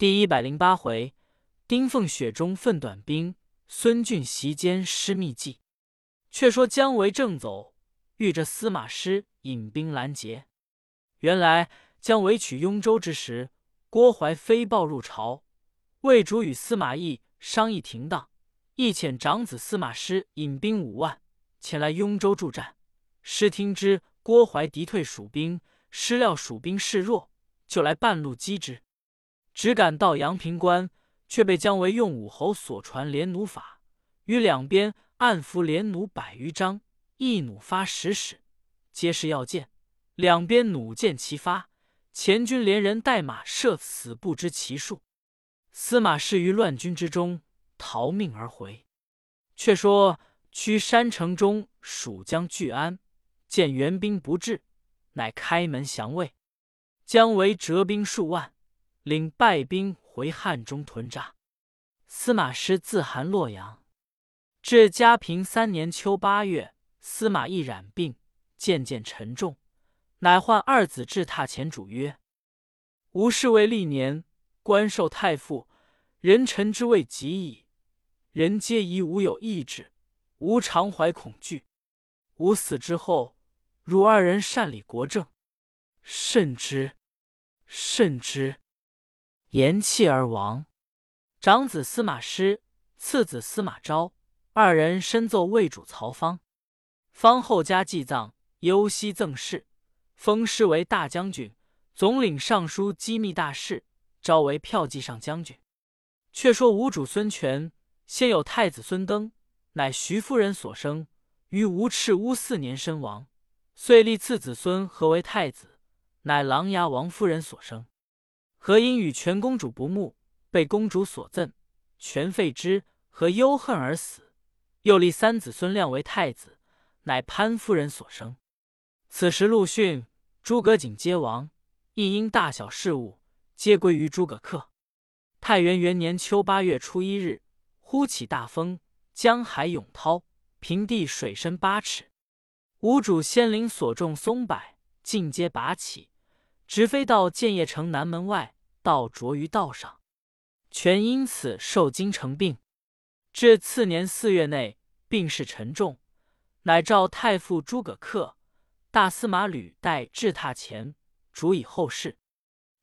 第一百零八回，丁奉雪中奋短兵，孙俊席间失秘计。却说姜维正走，遇着司马师引兵拦截。原来姜维取雍州之时，郭淮飞报入朝，魏主与司马懿商议停当，亦遣长子司马师引兵五万前来雍州助战。师听之郭淮敌退蜀兵，师料蜀兵势弱，就来半路击之。只赶到阳平关，却被姜维用武侯所传连弩法，于两边暗伏连弩百余张，一弩发十矢，皆是要箭。两边弩箭齐发，前军连人带马射死不知其数。司马氏于乱军之中逃命而回。却说驱山城中蜀将聚安，见援兵不至，乃开门降魏。姜维折兵数万。领败兵回汉中屯扎。司马师自韩洛阳，至嘉平三年秋八月，司马懿染病，渐渐沉重，乃唤二子至榻前主曰：“吾侍卫历年，官受太傅，人臣之位极矣。人皆疑吾有异志，吾常怀恐惧。吾死之后，汝二人善理国政，慎之，慎之。”言弃而亡。长子司马师，次子司马昭，二人深奏魏主曹芳。方后加祭葬，忧惜赠谥，封师为大将军，总领尚书机密大事。昭为骠骑上将军。却说吴主孙权，先有太子孙登，乃徐夫人所生，于吴赤乌四年身亡，遂立次子孙何为太子，乃琅琊王夫人所生。何因与全公主不睦，被公主所赠，全废之，和忧恨而死。又立三子孙亮为太子，乃潘夫人所生。此时陆逊、诸葛瑾皆亡，亦因大小事务皆归于诸葛恪。太元元年秋八月初一日，忽起大风，江海涌涛，平地水深八尺。吴主仙灵所种松柏尽皆拔起。直飞到建业城南门外，倒着于道上。全因此受惊成病，至次年四月内病势沉重，乃召太傅诸葛恪、大司马吕带至榻前，主以后事。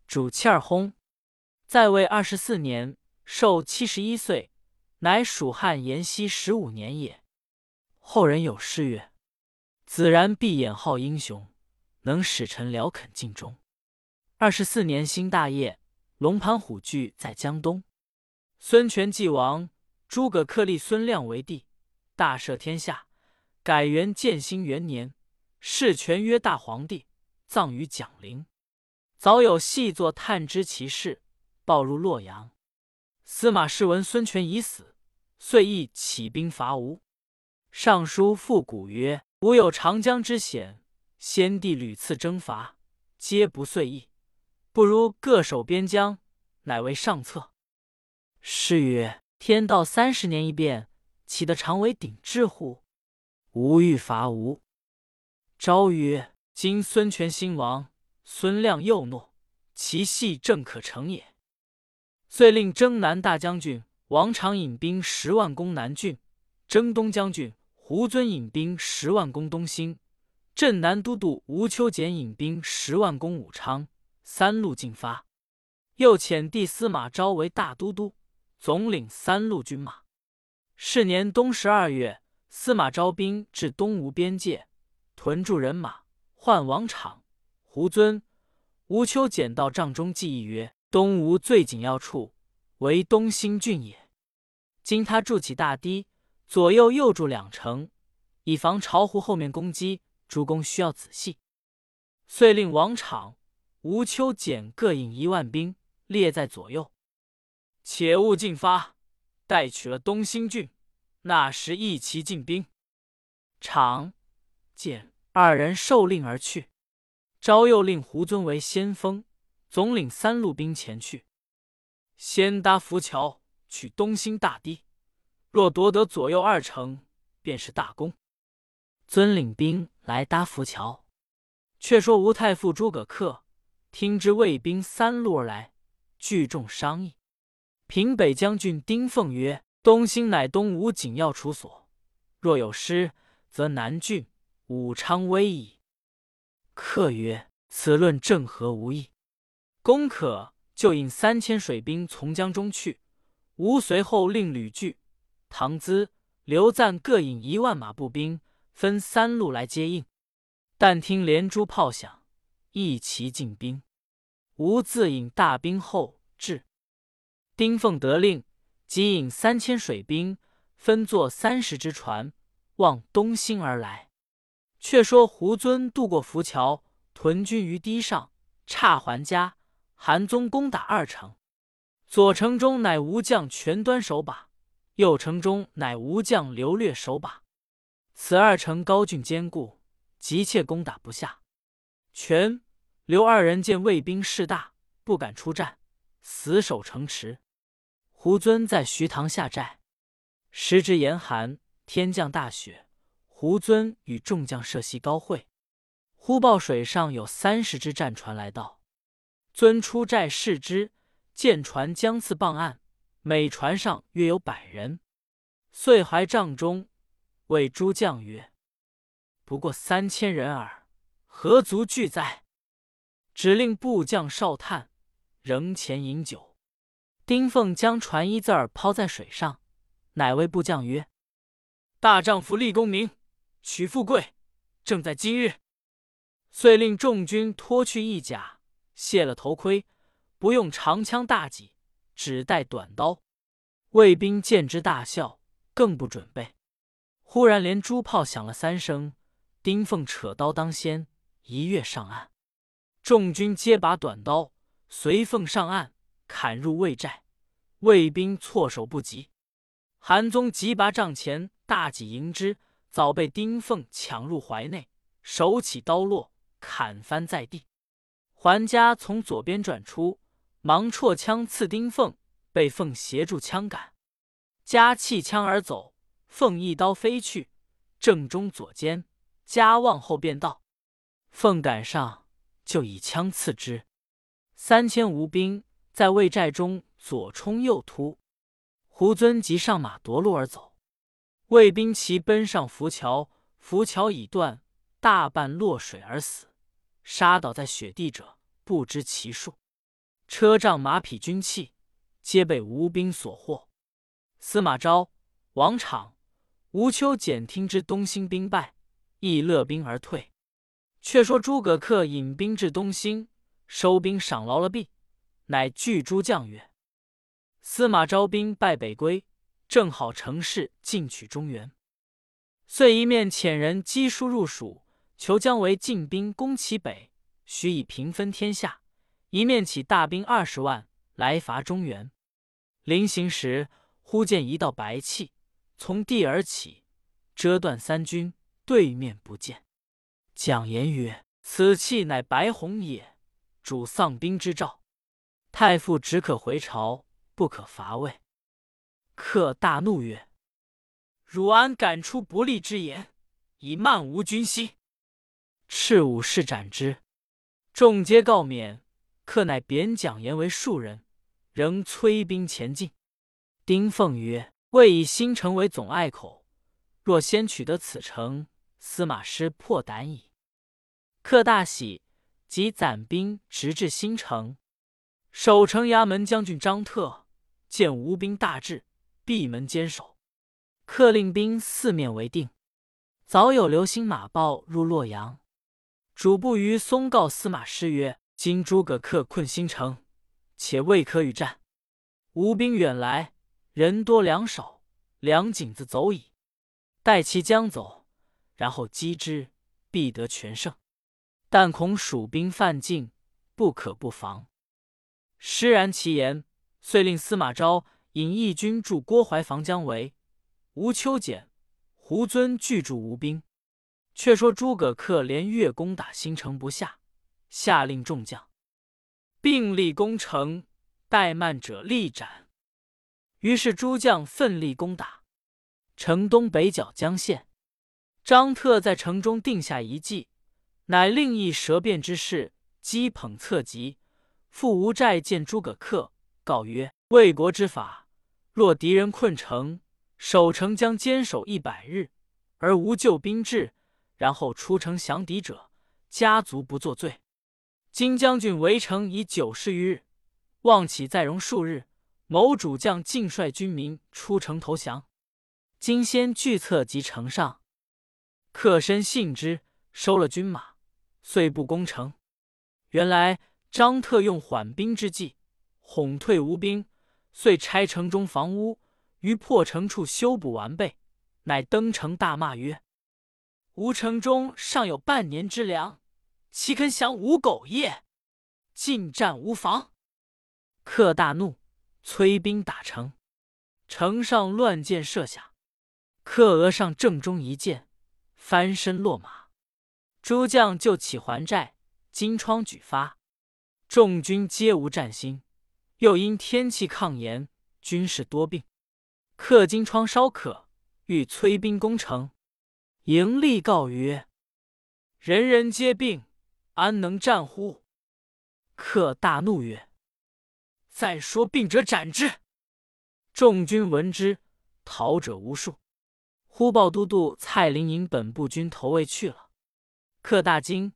主气儿薨，在位二十四年，寿七十一岁，乃蜀汉延熙十五年也。后人有诗曰：“子然闭眼好英雄，能使臣僚肯尽忠。”二十四年，兴大业，龙盘虎踞在江东。孙权既亡，诸葛恪立孙亮为帝，大赦天下，改元建兴元年，谥权曰大皇帝，葬于蒋陵。早有细作探知其事，报入洛阳。司马氏闻孙权已死，遂意起兵伐吴。尚书复古曰：“吾有长江之险，先帝屡次征伐，皆不遂意。”不如各守边疆，乃为上策。是曰：“天道三十年一变，岂得常为鼎之乎？”吾欲伐吴。昭曰：“今孙权兴亡，孙亮又懦，其系正可成也。”遂令征南大将军王常引兵十万攻南郡，征东将军胡遵引兵十万攻东兴，镇南都督吴秋俭引兵十万攻武昌。三路进发，又遣弟司马昭为大都督，总领三路军马。是年冬十二月，司马昭兵至东吴边界，屯驻人马，唤王昶、胡遵、吴秋俭到帐中计议曰：“东吴最紧要处，为东兴郡也。今他筑起大堤，左右又筑两城，以防巢湖后面攻击。诸公需要仔细。”遂令王昶。吴秋俭各引一万兵，列在左右，且勿进发，待取了东兴郡，那时一齐进兵。长、简二人受令而去。昭又令胡遵为先锋，总领三路兵前去，先搭浮桥，取东兴大堤。若夺得左右二城，便是大功。遵领兵来搭浮桥。却说吴太傅诸葛恪。听知魏兵三路而来，聚众商议。平北将军丁奉曰：“东兴乃东吴紧要处所，若有失，则南郡、武昌危矣。”客曰：“此论正合无益。公可就引三千水兵从江中去。吾随后令吕据、唐咨、刘赞各引一万马步兵，分三路来接应。但听连珠炮响，一齐进兵。吾自引大兵后至。”丁奉得令，即引三千水兵，分作三十只船，望东兴而来。却说胡尊渡过浮桥，屯军于堤上，差还家。韩宗攻打二城，左城中乃吴将全端守把，右城中乃吴将刘略守把。此二城高峻坚固，急切攻打不下。全、刘二人见魏兵势大，不敢出战，死守城池。胡遵在徐塘下寨，时值严寒，天降大雪。胡遵与众将设席高会，忽报水上有三十只战船来到。遵出寨视之，见船将次傍岸，每船上约有百人。遂怀帐中，谓诸将曰：“不过三千人耳，何足惧哉？”指令部将哨探，仍前饮酒。丁奉将船一字儿抛在水上，乃谓部将曰：“大丈夫立功名，取富贵，正在今日。”遂令众军脱去义甲，卸了头盔，不用长枪大戟，只带短刀。卫兵见之大笑，更不准备。忽然连珠炮响了三声，丁奉扯刀当先，一跃上岸。众军皆拔短刀，随凤上岸。砍入魏寨，魏兵措手不及。韩宗急拔帐前大戟迎之，早被丁奉抢入怀内，手起刀落，砍翻在地。桓家从左边转出，忙绰枪刺丁奉，被凤协助枪杆，家弃枪而走。凤一刀飞去，正中左肩，家望后便道：“凤赶上，就以枪刺之。”三千吴兵。在魏寨中左冲右突，胡遵即上马夺路而走。魏兵齐奔上浮桥，浮桥已断，大半落水而死。杀倒在雪地者不知其数。车仗马匹军器皆被吴兵所获。司马昭、王昶、吴秋简听之东兴兵败，亦勒兵而退。却说诸葛恪引兵至东兴，收兵赏劳了毕。乃聚诸将曰：“司马昭兵败北归，正好乘势进取中原。”遂一面遣人赍书入蜀，求姜维进兵攻其北，许以平分天下；一面起大兵二十万来伐中原。临行时，忽见一道白气从地而起，遮断三军，对面不见。蒋言曰：“此气乃白虹也，主丧兵之兆。”太傅只可回朝，不可伐魏。客大怒曰：“汝安敢出不利之言，以慢吾军心？”赤武士斩之。众皆告免。客乃贬蒋言为庶人，仍催兵前进。丁奉曰：“魏以新城为总隘口，若先取得此城，司马师破胆矣。”克大喜，即攒兵直至新城。守城衙门将军张特见吴兵大至，闭门坚守。克令兵四面围定。早有流星马报入洛阳，主簿于松告司马师曰：“今诸葛恪困新城，且未可与战。吴兵远来，人多粮少，粮井子走矣。待其将走，然后击之，必得全胜。但恐蜀兵犯境，不可不防。”施然其言，遂令司马昭引义军驻郭淮防姜维。吴秋俭、胡遵拒驻吴兵。却说诸葛恪连月攻打新城不下，下令众将并力攻城，怠慢者立斩。于是诸将奋力攻打城东北角江县。张特在城中定下一计，乃令一舌辩之士击捧侧击。复吴寨见诸葛恪，告曰：“魏国之法，若敌人困城，守城将坚守一百日，而无救兵至，然后出城降敌者，家族不作罪。今将军围城已九十余日，望起再容数日，某主将尽率军民出城投降。今先据策及城上，客深信之，收了军马，遂不攻城。原来。”张特用缓兵之计，哄退吴兵，遂拆城中房屋，于破城处修补完备，乃登城大骂曰：“吴城中尚有半年之粮，岂肯降吴狗业？进战无妨。”客大怒，催兵打城，城上乱箭射下，客额上正中一箭，翻身落马。诸将就起还寨，金疮举发。众军皆无战心，又因天气抗炎，军士多病。克金疮稍可，欲催兵攻城。营吏告曰：“人人皆病，安能战乎？”克大怒曰：“再说病者斩之！”众军闻之，逃者无数。忽报都督蔡林引本部军投魏去了。克大惊，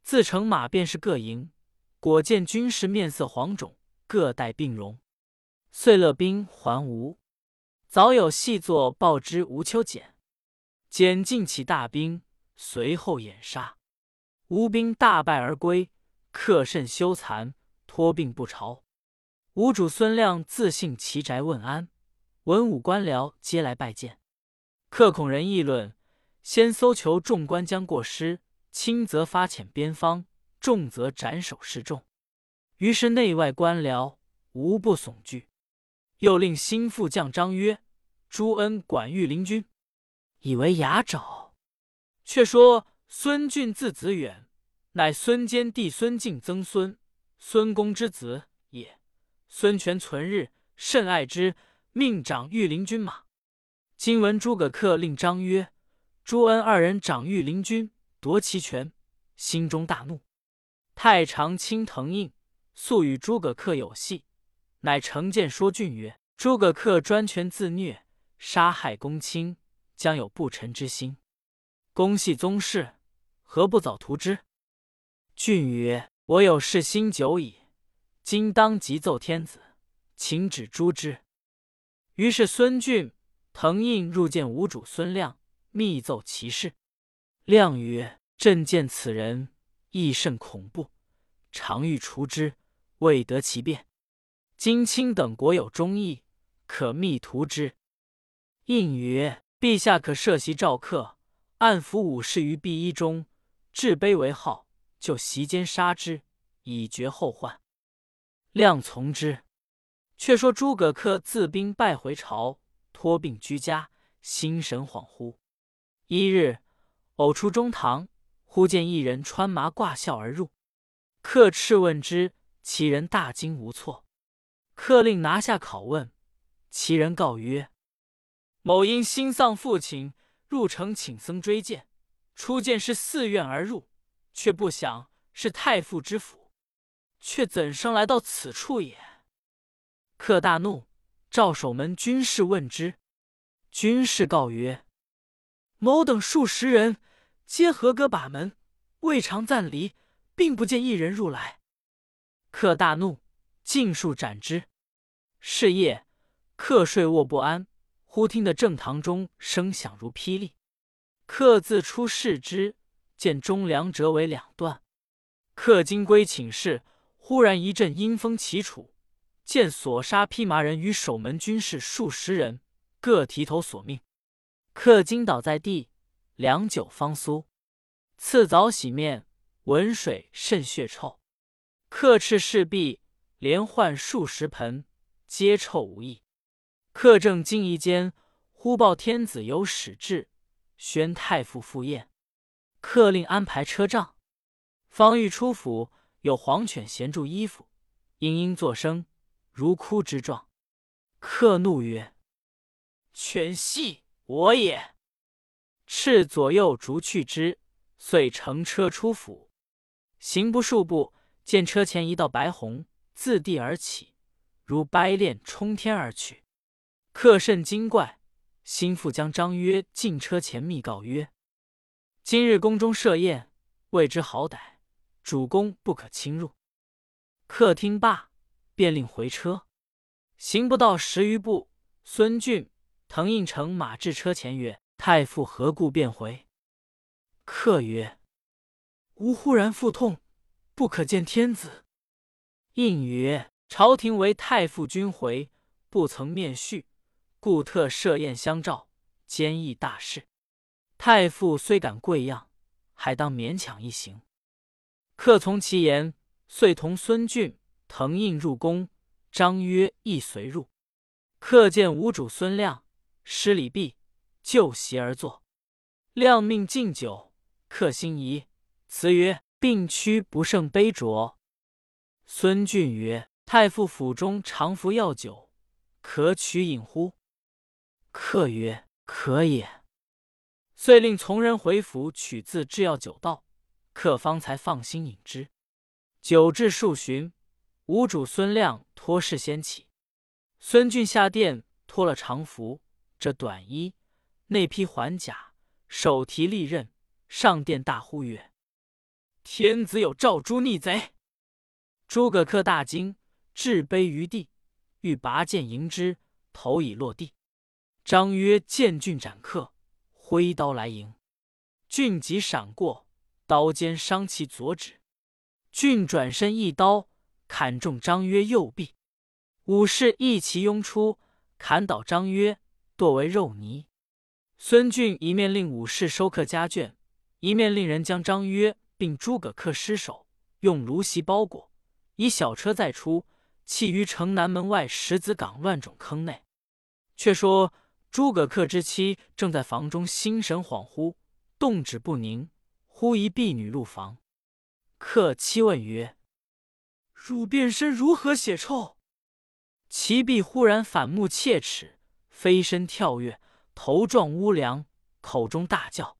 自乘马便是各营。果见军士面色黄肿，各带病容，遂勒兵还吴。早有细作报之吴秋简，简尽起大兵，随后掩杀。吴兵大败而归，克甚羞惭，托病不朝。吴主孙亮自幸其宅问安，文武官僚皆来拜见。克恐人议论，先搜求众官将过失，轻则发遣边方。重则斩首示众，于是内外官僚无不悚惧。又令新副将张曰：“朱恩管御林军，以为牙爪。”却说孙俊字子远，乃孙坚弟孙敬曾孙，孙公之子也。孙权存日甚爱之，命掌御林军马。今闻诸葛恪令张曰、朱恩二人掌御林军，夺其权，心中大怒。太常卿滕胤素与诸葛恪有隙，乃乘剑说俊曰：“诸葛恪专权自虐，杀害公卿，将有不臣之心。公系宗室，何不早图之？”俊曰：“我有事心久矣，今当即奏天子，请旨诛之。”于是孙俊、滕胤入见吴主孙亮，密奏其事。亮曰：“朕见此人。”亦甚恐怖，常欲除之，未得其便。今卿等国有忠义，可密图之。应曰：陛下可设席召客，暗伏武士于毕衣中，置卑为号，就席间杀之，以绝后患。亮从之。却说诸葛恪自兵败回朝，托病居家，心神恍惚。一日，偶出中堂。忽见一人穿麻挂孝而入，客斥问之，其人大惊无措。客令拿下拷问，其人告曰：“某因心丧父亲，入城请僧追荐，初见是寺院而入，却不想是太傅之府，却怎生来到此处也？”客大怒，召守门军士问之，军士告曰：“某等数十人。”皆合戈把门，未尝暂离，并不见一人入来。客大怒，尽数斩之。是夜，客睡卧不安，忽听得正堂中声响如霹雳。客自出视之，见中梁折为两段。客今归寝室，忽然一阵阴风起处，见所杀披麻人与守门军士数十人，各提头索命。客惊倒在地。良久方苏，次早洗面，闻水甚血臭。客斥侍婢，连换数十盆，皆臭无益。客正惊疑间，忽报天子有使至，宣太傅赴宴。客令安排车仗。方欲出府，有黄犬衔住衣服，嘤嘤作声，如哭之状。客怒曰：“犬系我也！”斥左右逐去之，遂乘车出府。行不数步，见车前一道白虹，自地而起，如掰链冲天而去。客甚惊怪，心腹将张约进车前，密告曰：“今日宫中设宴，未知好歹，主公不可侵入。”客听罢，便令回车。行不到十余步，孙俊、滕应乘马至车前，曰：“太傅何故便回？”客曰：“吾忽然腹痛，不可见天子。”应曰：“朝廷为太傅君回，不曾面叙，故特设宴相召，兼议大事。太傅虽感贵样，还当勉强一行。”客从其言，遂同孙俊、滕应入宫。张约亦随入。客见吴主孙亮，施礼毕，就席而坐。亮命敬酒，客心疑，辞曰：“病躯不胜杯酌。”孙俊曰：“太傅府中常服药酒，可取饮乎？”客曰：“可也。”遂令从人回府取自制药酒到，客方才放心饮之。酒至数巡。吴主孙亮托事先起，孙俊下殿脱了长服，这短衣，内披环甲，手提利刃，上殿大呼曰：“天子有诏诛逆贼！”诸葛恪大惊，置杯于地，欲拔剑迎之，头已落地。张曰：“见俊斩客，挥刀来迎。”俊即闪过，刀尖伤其左指。俊转身一刀。砍中张曰右臂，武士一齐拥出，砍倒张曰，剁为肉泥。孙俊一面令武士收刻家眷，一面令人将张约并诸葛恪尸首用芦席包裹，以小车载出，弃于城南门外石子岗乱冢坑内。却说诸葛恪之妻正在房中心神恍惚，动止不宁。忽一婢女入房，客妻问曰。汝变身如何血臭？其婢忽然反目切齿，飞身跳跃，头撞屋梁，口中大叫：“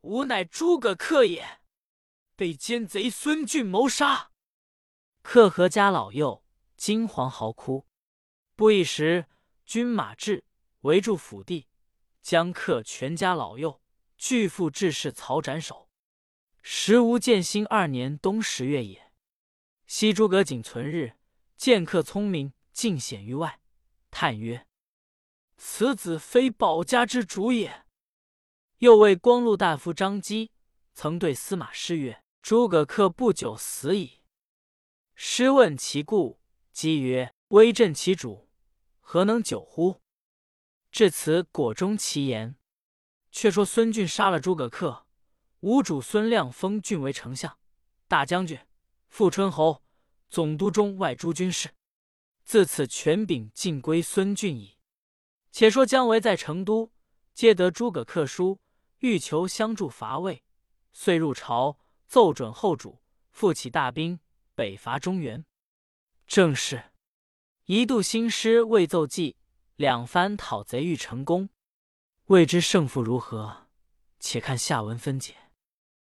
吾乃诸葛恪也，被奸贼孙俊谋杀。”恪和家老幼惊惶嚎哭。不一时，军马至，围住府地，将恪全家老幼俱赴致士曹斩首。时吴建兴二年冬十月也。西诸葛瑾存日，见客聪明，尽显于外，叹曰：“此子非保家之主也。”又谓光禄大夫张基，曾对司马师曰：“诸葛恪不久死矣。”师问其故，基曰：“威震其主，何能久乎？”至此，果中其言。却说孙俊杀了诸葛恪，吴主孙亮封俊为丞相、大将军。富春侯、总督中外诸军事，自此权柄尽归孙俊矣。且说姜维在成都，接得诸葛恪书，欲求相助伐魏，遂入朝奏准后主，复起大兵北伐中原。正是一度兴师未奏计，两番讨贼欲成功。未知胜负如何？且看下文分解。